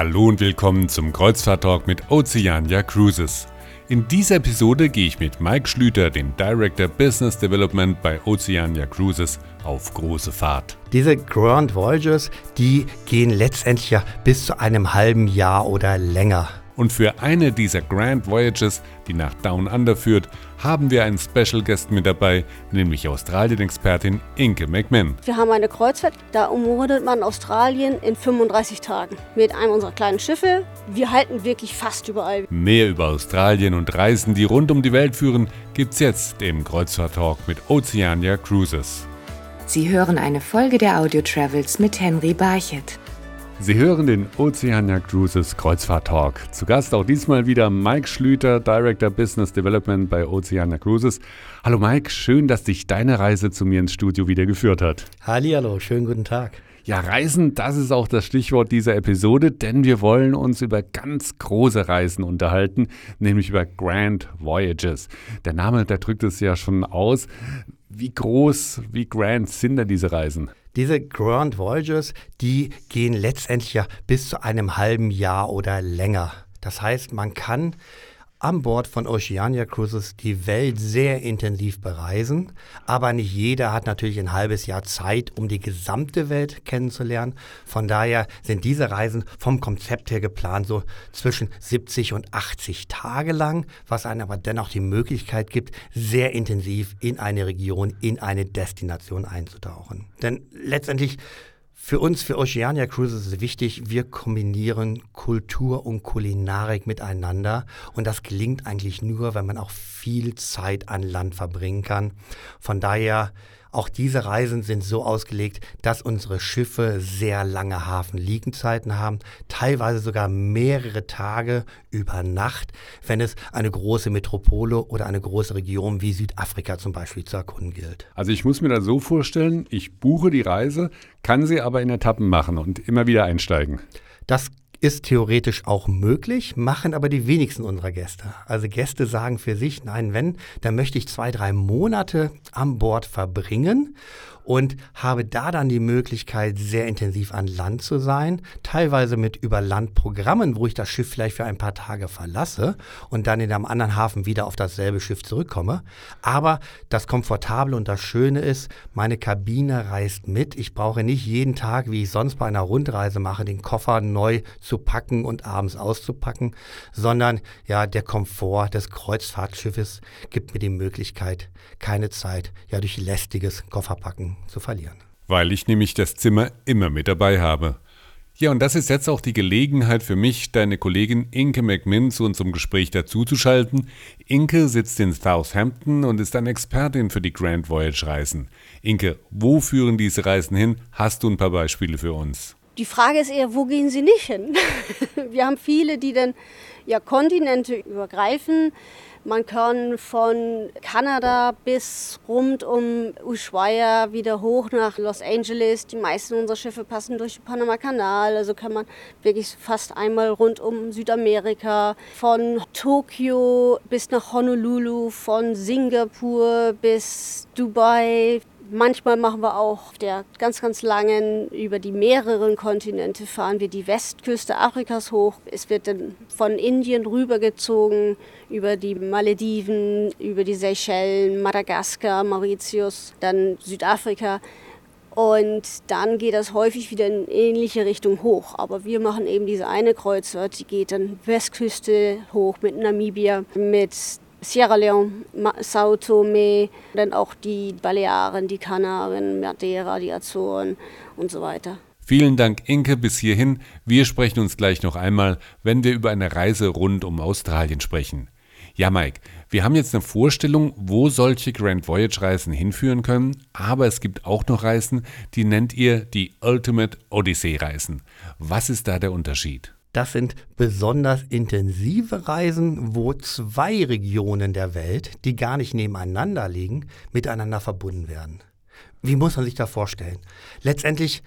Hallo und willkommen zum Kreuzfahrt-Talk mit Oceania Cruises. In dieser Episode gehe ich mit Mike Schlüter, dem Director Business Development bei Oceania Cruises, auf große Fahrt. Diese Grand Voyages, die gehen letztendlich ja bis zu einem halben Jahr oder länger. Und für eine dieser Grand Voyages, die nach Down Under führt, haben wir einen Special Guest mit dabei, nämlich Australien-Expertin Inke McMahon. Wir haben eine Kreuzfahrt, da umrundet man Australien in 35 Tagen mit einem unserer kleinen Schiffe. Wir halten wirklich fast überall. Mehr über Australien und Reisen, die rund um die Welt führen, gibt's jetzt im Kreuzfahrt-Talk mit Oceania Cruises. Sie hören eine Folge der Audio Travels mit Henry Barchet. Sie hören den Oceania Cruises Kreuzfahrt Talk. Zu Gast auch diesmal wieder Mike Schlüter, Director Business Development bei Oceania Cruises. Hallo Mike, schön, dass dich deine Reise zu mir ins Studio wieder geführt hat. Hallihallo, schönen guten Tag. Ja, Reisen, das ist auch das Stichwort dieser Episode, denn wir wollen uns über ganz große Reisen unterhalten, nämlich über Grand Voyages. Der Name, der drückt es ja schon aus. Wie groß, wie grand sind denn diese Reisen? Diese Grand Voyages, die gehen letztendlich ja bis zu einem halben Jahr oder länger. Das heißt, man kann an Bord von Oceania Cruises die Welt sehr intensiv bereisen, aber nicht jeder hat natürlich ein halbes Jahr Zeit, um die gesamte Welt kennenzulernen. Von daher sind diese Reisen vom Konzept her geplant so zwischen 70 und 80 Tage lang, was einem aber dennoch die Möglichkeit gibt, sehr intensiv in eine Region, in eine Destination einzutauchen. Denn letztendlich für uns, für Oceania Cruises ist wichtig, wir kombinieren Kultur und Kulinarik miteinander. Und das gelingt eigentlich nur, wenn man auch viel Zeit an Land verbringen kann. Von daher auch diese Reisen sind so ausgelegt, dass unsere Schiffe sehr lange Hafenliegenzeiten haben, teilweise sogar mehrere Tage über Nacht, wenn es eine große Metropole oder eine große Region wie Südafrika zum Beispiel zu erkunden gilt. Also ich muss mir das so vorstellen, ich buche die Reise, kann sie aber in Etappen machen und immer wieder einsteigen. Das ist theoretisch auch möglich, machen aber die wenigsten unserer Gäste. Also Gäste sagen für sich, nein, wenn, dann möchte ich zwei, drei Monate an Bord verbringen und habe da dann die Möglichkeit, sehr intensiv an Land zu sein, teilweise mit Überlandprogrammen, wo ich das Schiff vielleicht für ein paar Tage verlasse und dann in einem anderen Hafen wieder auf dasselbe Schiff zurückkomme. Aber das Komfortable und das Schöne ist, meine Kabine reist mit. Ich brauche nicht jeden Tag, wie ich sonst bei einer Rundreise mache, den Koffer neu zu packen und abends auszupacken, sondern ja, der Komfort des Kreuzfahrtschiffes gibt mir die Möglichkeit, keine Zeit ja durch lästiges Kofferpacken zu verlieren. Weil ich nämlich das Zimmer immer mit dabei habe. Ja, und das ist jetzt auch die Gelegenheit für mich, deine Kollegin Inke McMinn zu unserem Gespräch dazuzuschalten. Inke sitzt in Southampton und ist eine Expertin für die Grand Voyage Reisen. Inke, wo führen diese Reisen hin? Hast du ein paar Beispiele für uns? Die Frage ist eher, wo gehen sie nicht hin? Wir haben viele, die dann ja Kontinente übergreifen. Man kann von Kanada bis rund um Ushuaia wieder hoch nach Los Angeles. Die meisten unserer Schiffe passen durch den Panama-Kanal. Also kann man wirklich fast einmal rund um Südamerika. Von Tokio bis nach Honolulu, von Singapur bis Dubai. Manchmal machen wir auch der ganz, ganz langen, über die mehreren Kontinente fahren wir die Westküste Afrikas hoch. Es wird dann von Indien rübergezogen über die Malediven, über die Seychellen, Madagaskar, Mauritius, dann Südafrika. Und dann geht das häufig wieder in ähnliche Richtung hoch. Aber wir machen eben diese eine Kreuzfahrt, die geht dann Westküste hoch mit Namibia, mit Sierra Leone, Sao Tome, dann auch die Balearen, die Kanaren, Madeira, die Azoren und so weiter. Vielen Dank, Inke, bis hierhin. Wir sprechen uns gleich noch einmal, wenn wir über eine Reise rund um Australien sprechen. Ja, Mike, wir haben jetzt eine Vorstellung, wo solche Grand Voyage Reisen hinführen können, aber es gibt auch noch Reisen, die nennt ihr die Ultimate Odyssey Reisen. Was ist da der Unterschied? Das sind besonders intensive Reisen, wo zwei Regionen der Welt, die gar nicht nebeneinander liegen, miteinander verbunden werden. Wie muss man sich das vorstellen? Letztendlich,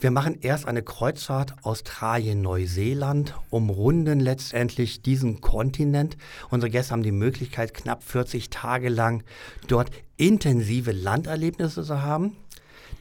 wir machen erst eine Kreuzfahrt Australien-Neuseeland, umrunden letztendlich diesen Kontinent. Unsere Gäste haben die Möglichkeit, knapp 40 Tage lang dort intensive Landerlebnisse zu haben.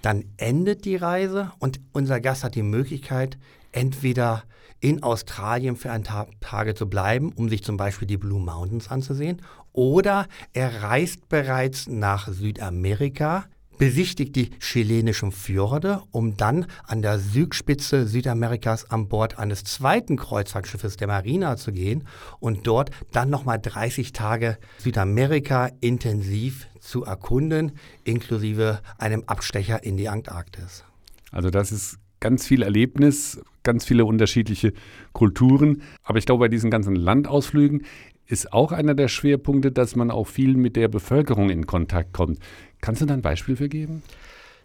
Dann endet die Reise und unser Gast hat die Möglichkeit, entweder in Australien für ein paar Tage zu bleiben, um sich zum Beispiel die Blue Mountains anzusehen, oder er reist bereits nach Südamerika, besichtigt die chilenischen Fjorde, um dann an der Südspitze Südamerikas an Bord eines zweiten Kreuzfahrtschiffes der Marina zu gehen und dort dann nochmal 30 Tage Südamerika intensiv zu erkunden, inklusive einem Abstecher in die Antarktis. Also das ist ganz viel Erlebnis, ganz viele unterschiedliche Kulturen. Aber ich glaube, bei diesen ganzen Landausflügen ist auch einer der Schwerpunkte, dass man auch viel mit der Bevölkerung in Kontakt kommt. Kannst du da ein Beispiel für geben?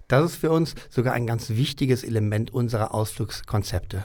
Das ist für uns sogar ein ganz wichtiges Element unserer Ausflugskonzepte.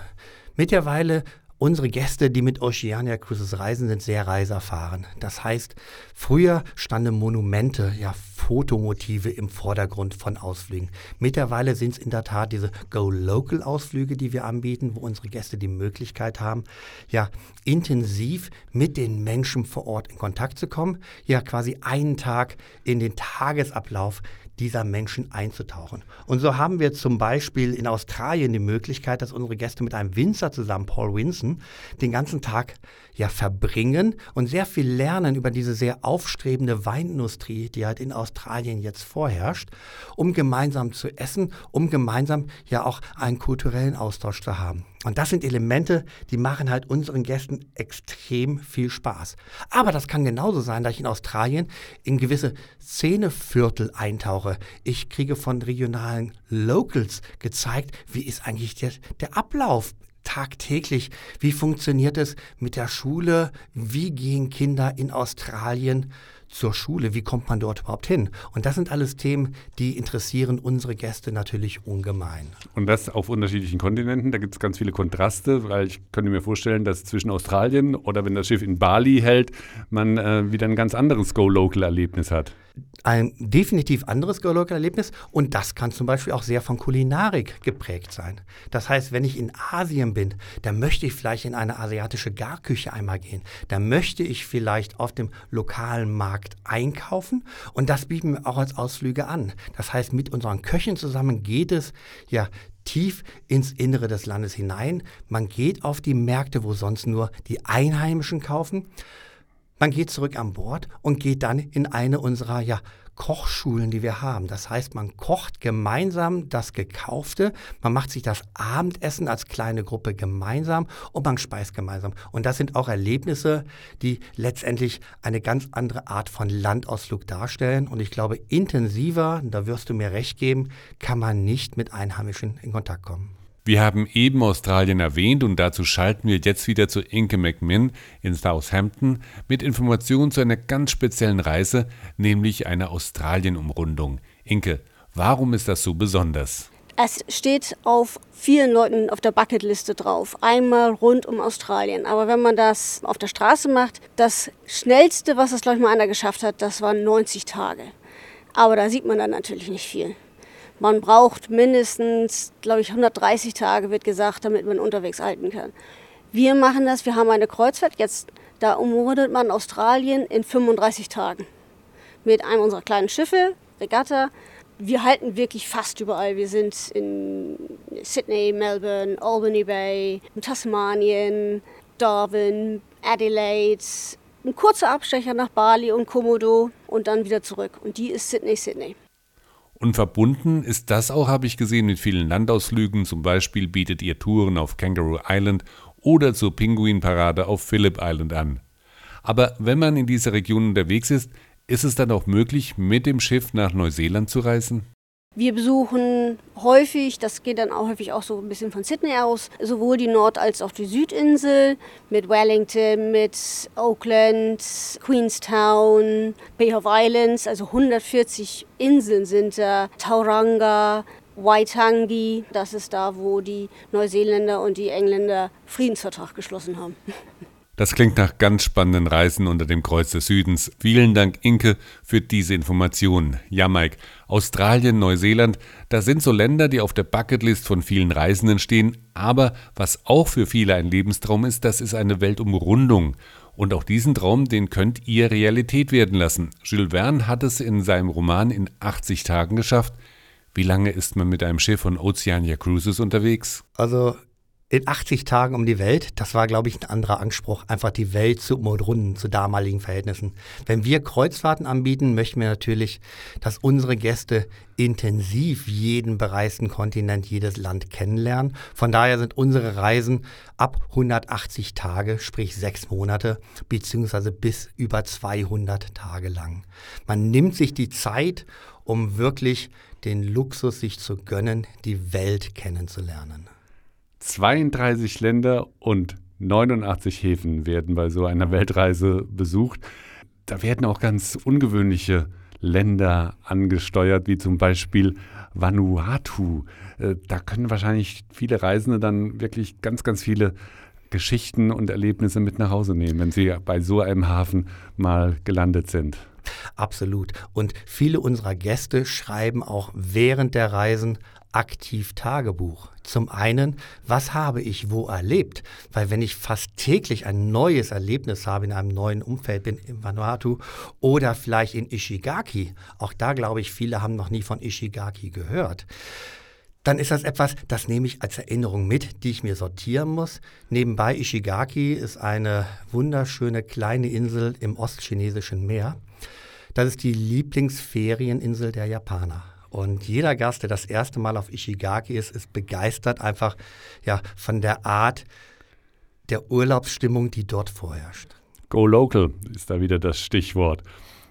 Mittlerweile Unsere Gäste, die mit Oceania Cruises reisen, sind sehr reiserfahren. Das heißt, früher standen Monumente, ja Fotomotive im Vordergrund von Ausflügen. Mittlerweile sind es in der Tat diese Go-Local-Ausflüge, die wir anbieten, wo unsere Gäste die Möglichkeit haben, ja intensiv mit den Menschen vor Ort in Kontakt zu kommen, ja quasi einen Tag in den Tagesablauf dieser Menschen einzutauchen. Und so haben wir zum Beispiel in Australien die Möglichkeit, dass unsere Gäste mit einem Winzer zusammen, Paul Winson, den ganzen Tag ja verbringen und sehr viel lernen über diese sehr aufstrebende Weinindustrie, die halt in Australien jetzt vorherrscht, um gemeinsam zu essen, um gemeinsam ja auch einen kulturellen Austausch zu haben. Und das sind Elemente, die machen halt unseren Gästen extrem viel Spaß. Aber das kann genauso sein, dass ich in Australien in gewisse Szeneviertel eintauche. Ich kriege von regionalen Locals gezeigt, wie ist eigentlich der, der Ablauf tagtäglich. Wie funktioniert es mit der Schule? Wie gehen Kinder in Australien zur Schule? Wie kommt man dort überhaupt hin? Und das sind alles Themen, die interessieren unsere Gäste natürlich ungemein. Und das auf unterschiedlichen Kontinenten. Da gibt es ganz viele Kontraste, weil ich könnte mir vorstellen, dass zwischen Australien oder wenn das Schiff in Bali hält, man äh, wieder ein ganz anderes Go-Local-Erlebnis hat ein definitiv anderes Go-Local-Erlebnis und das kann zum Beispiel auch sehr von Kulinarik geprägt sein. Das heißt, wenn ich in Asien bin, dann möchte ich vielleicht in eine asiatische Garküche einmal gehen. Da möchte ich vielleicht auf dem lokalen Markt einkaufen und das bieten wir auch als Ausflüge an. Das heißt, mit unseren Köchen zusammen geht es ja tief ins Innere des Landes hinein. Man geht auf die Märkte, wo sonst nur die Einheimischen kaufen. Man geht zurück an Bord und geht dann in eine unserer ja, Kochschulen, die wir haben. Das heißt, man kocht gemeinsam das Gekaufte, man macht sich das Abendessen als kleine Gruppe gemeinsam und man speist gemeinsam. Und das sind auch Erlebnisse, die letztendlich eine ganz andere Art von Landausflug darstellen. Und ich glaube, intensiver, da wirst du mir recht geben, kann man nicht mit Einheimischen in Kontakt kommen. Wir haben eben Australien erwähnt und dazu schalten wir jetzt wieder zu Inke McMinn in Southampton mit Informationen zu einer ganz speziellen Reise, nämlich einer Australien-Umrundung. Inke, warum ist das so besonders? Es steht auf vielen Leuten auf der Bucketliste drauf. Einmal rund um Australien. Aber wenn man das auf der Straße macht, das schnellste, was das, glaube ich, mal einer geschafft hat, das waren 90 Tage. Aber da sieht man dann natürlich nicht viel. Man braucht mindestens, glaube ich, 130 Tage, wird gesagt, damit man unterwegs halten kann. Wir machen das, wir haben eine Kreuzfahrt, jetzt, da umrundet man Australien in 35 Tagen. Mit einem unserer kleinen Schiffe, Regatta. Wir halten wirklich fast überall. Wir sind in Sydney, Melbourne, Albany Bay, Tasmanien, Darwin, Adelaide, ein kurzer Abstecher nach Bali und Komodo und dann wieder zurück. Und die ist Sydney, Sydney. Und verbunden ist das auch, habe ich gesehen, mit vielen Landausflügen. Zum Beispiel bietet ihr Touren auf Kangaroo Island oder zur Pinguinparade auf Phillip Island an. Aber wenn man in dieser Region unterwegs ist, ist es dann auch möglich, mit dem Schiff nach Neuseeland zu reisen? Wir besuchen häufig, das geht dann auch häufig auch so ein bisschen von Sydney aus, sowohl die Nord- als auch die Südinsel mit Wellington, mit Auckland, Queenstown, Bay of Islands, also 140 Inseln sind da, Tauranga, Waitangi, das ist da, wo die Neuseeländer und die Engländer Friedensvertrag geschlossen haben. Das klingt nach ganz spannenden Reisen unter dem Kreuz des Südens. Vielen Dank, Inke, für diese Informationen. Ja, Mike, Australien, Neuseeland, das sind so Länder, die auf der Bucketlist von vielen Reisenden stehen. Aber was auch für viele ein Lebenstraum ist, das ist eine Weltumrundung. Und auch diesen Traum, den könnt ihr Realität werden lassen. Jules Verne hat es in seinem Roman in 80 Tagen geschafft. Wie lange ist man mit einem Schiff von Oceania Cruises unterwegs? Also in 80 Tagen um die Welt, das war, glaube ich, ein anderer Anspruch, einfach die Welt zu umrunden zu damaligen Verhältnissen. Wenn wir Kreuzfahrten anbieten, möchten wir natürlich, dass unsere Gäste intensiv jeden bereisten Kontinent, jedes Land kennenlernen. Von daher sind unsere Reisen ab 180 Tage, sprich sechs Monate, beziehungsweise bis über 200 Tage lang. Man nimmt sich die Zeit, um wirklich den Luxus sich zu gönnen, die Welt kennenzulernen. 32 Länder und 89 Häfen werden bei so einer Weltreise besucht. Da werden auch ganz ungewöhnliche Länder angesteuert, wie zum Beispiel Vanuatu. Äh, da können wahrscheinlich viele Reisende dann wirklich ganz, ganz viele Geschichten und Erlebnisse mit nach Hause nehmen, wenn sie bei so einem Hafen mal gelandet sind. Absolut. Und viele unserer Gäste schreiben auch während der Reisen aktiv Tagebuch. Zum einen, was habe ich wo erlebt? Weil wenn ich fast täglich ein neues Erlebnis habe in einem neuen Umfeld bin, in Vanuatu oder vielleicht in Ishigaki, auch da glaube ich, viele haben noch nie von Ishigaki gehört, dann ist das etwas, das nehme ich als Erinnerung mit, die ich mir sortieren muss. Nebenbei Ishigaki ist eine wunderschöne kleine Insel im ostchinesischen Meer. Das ist die Lieblingsferieninsel der Japaner. Und jeder Gast, der das erste Mal auf Ishigaki ist, ist begeistert einfach ja, von der Art der Urlaubsstimmung, die dort vorherrscht. Go local ist da wieder das Stichwort.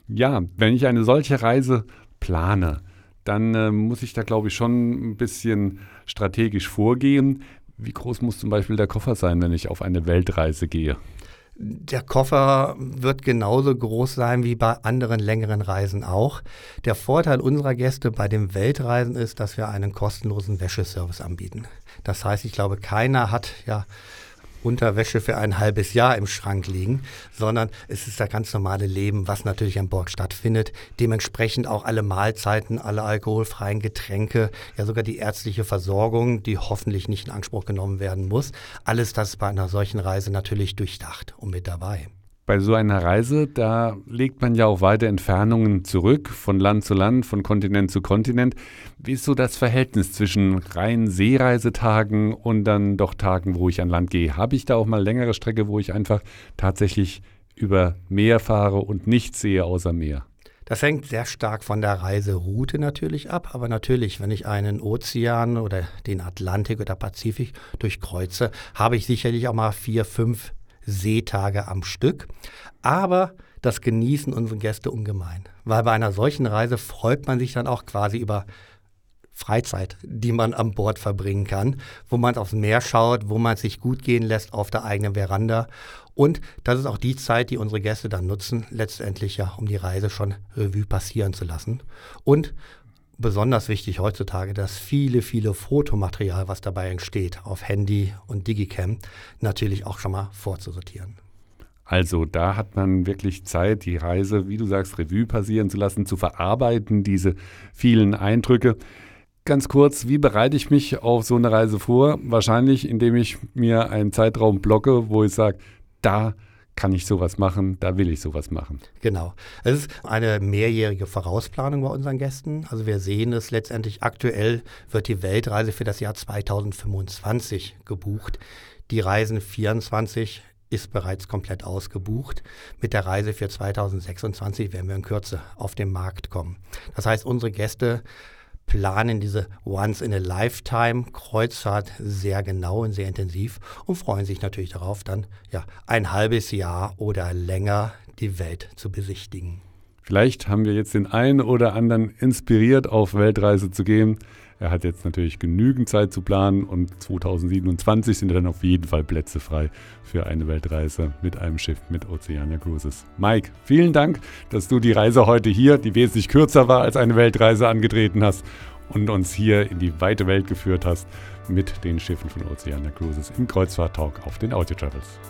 Ja, wenn ich eine solche Reise plane, dann äh, muss ich da, glaube ich, schon ein bisschen strategisch vorgehen. Wie groß muss zum Beispiel der Koffer sein, wenn ich auf eine Weltreise gehe? Der Koffer wird genauso groß sein wie bei anderen längeren Reisen auch. Der Vorteil unserer Gäste bei den Weltreisen ist, dass wir einen kostenlosen Wäscheservice anbieten. Das heißt, ich glaube, keiner hat ja Unterwäsche für ein halbes Jahr im Schrank liegen, sondern es ist das ganz normale Leben, was natürlich an Bord stattfindet. Dementsprechend auch alle Mahlzeiten, alle alkoholfreien Getränke, ja sogar die ärztliche Versorgung, die hoffentlich nicht in Anspruch genommen werden muss. Alles das bei einer solchen Reise natürlich durchdacht und mit dabei. Bei so einer Reise, da legt man ja auch weite Entfernungen zurück, von Land zu Land, von Kontinent zu Kontinent. Wie ist so das Verhältnis zwischen reinen Seereisetagen und dann doch Tagen, wo ich an Land gehe? Habe ich da auch mal längere Strecke, wo ich einfach tatsächlich über Meer fahre und nichts sehe außer Meer? Das hängt sehr stark von der Reiseroute natürlich ab, aber natürlich, wenn ich einen Ozean oder den Atlantik oder Pazifik durchkreuze, habe ich sicherlich auch mal vier, fünf Seetage am Stück. Aber das genießen unsere Gäste ungemein, weil bei einer solchen Reise freut man sich dann auch quasi über Freizeit, die man an Bord verbringen kann, wo man aufs Meer schaut, wo man sich gut gehen lässt auf der eigenen Veranda. Und das ist auch die Zeit, die unsere Gäste dann nutzen, letztendlich ja, um die Reise schon Revue passieren zu lassen. Und besonders wichtig heutzutage, dass viele, viele Fotomaterial, was dabei entsteht, auf Handy und Digicam, natürlich auch schon mal vorzusortieren. Also da hat man wirklich Zeit, die Reise, wie du sagst, Revue passieren zu lassen, zu verarbeiten, diese vielen Eindrücke. Ganz kurz, wie bereite ich mich auf so eine Reise vor? Wahrscheinlich, indem ich mir einen Zeitraum blocke, wo ich sage, da kann ich sowas machen, da will ich sowas machen. Genau. Es ist eine mehrjährige Vorausplanung bei unseren Gästen. Also wir sehen es letztendlich aktuell wird die Weltreise für das Jahr 2025 gebucht. Die Reisen 24 ist bereits komplett ausgebucht. Mit der Reise für 2026 werden wir in Kürze auf den Markt kommen. Das heißt, unsere Gäste planen diese Once-in-a-Lifetime-Kreuzfahrt sehr genau und sehr intensiv und freuen sich natürlich darauf, dann ja ein halbes Jahr oder länger die Welt zu besichtigen. Vielleicht haben wir jetzt den einen oder anderen inspiriert, auf Weltreise zu gehen. Er hat jetzt natürlich genügend Zeit zu planen und 2027 sind dann auf jeden Fall Plätze frei für eine Weltreise mit einem Schiff mit Oceania Cruises. Mike, vielen Dank, dass du die Reise heute hier, die wesentlich kürzer war als eine Weltreise, angetreten hast und uns hier in die weite Welt geführt hast mit den Schiffen von Oceania Cruises im Kreuzfahrt-Talk auf den Audio Travels.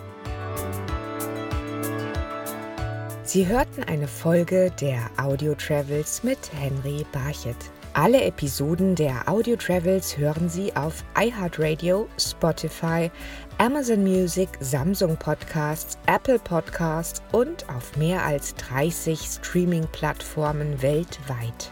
Sie hörten eine Folge der Audio Travels mit Henry Barchet. Alle Episoden der Audio Travels hören Sie auf iHeartRadio, Spotify, Amazon Music, Samsung Podcasts, Apple Podcasts und auf mehr als 30 Streaming-Plattformen weltweit.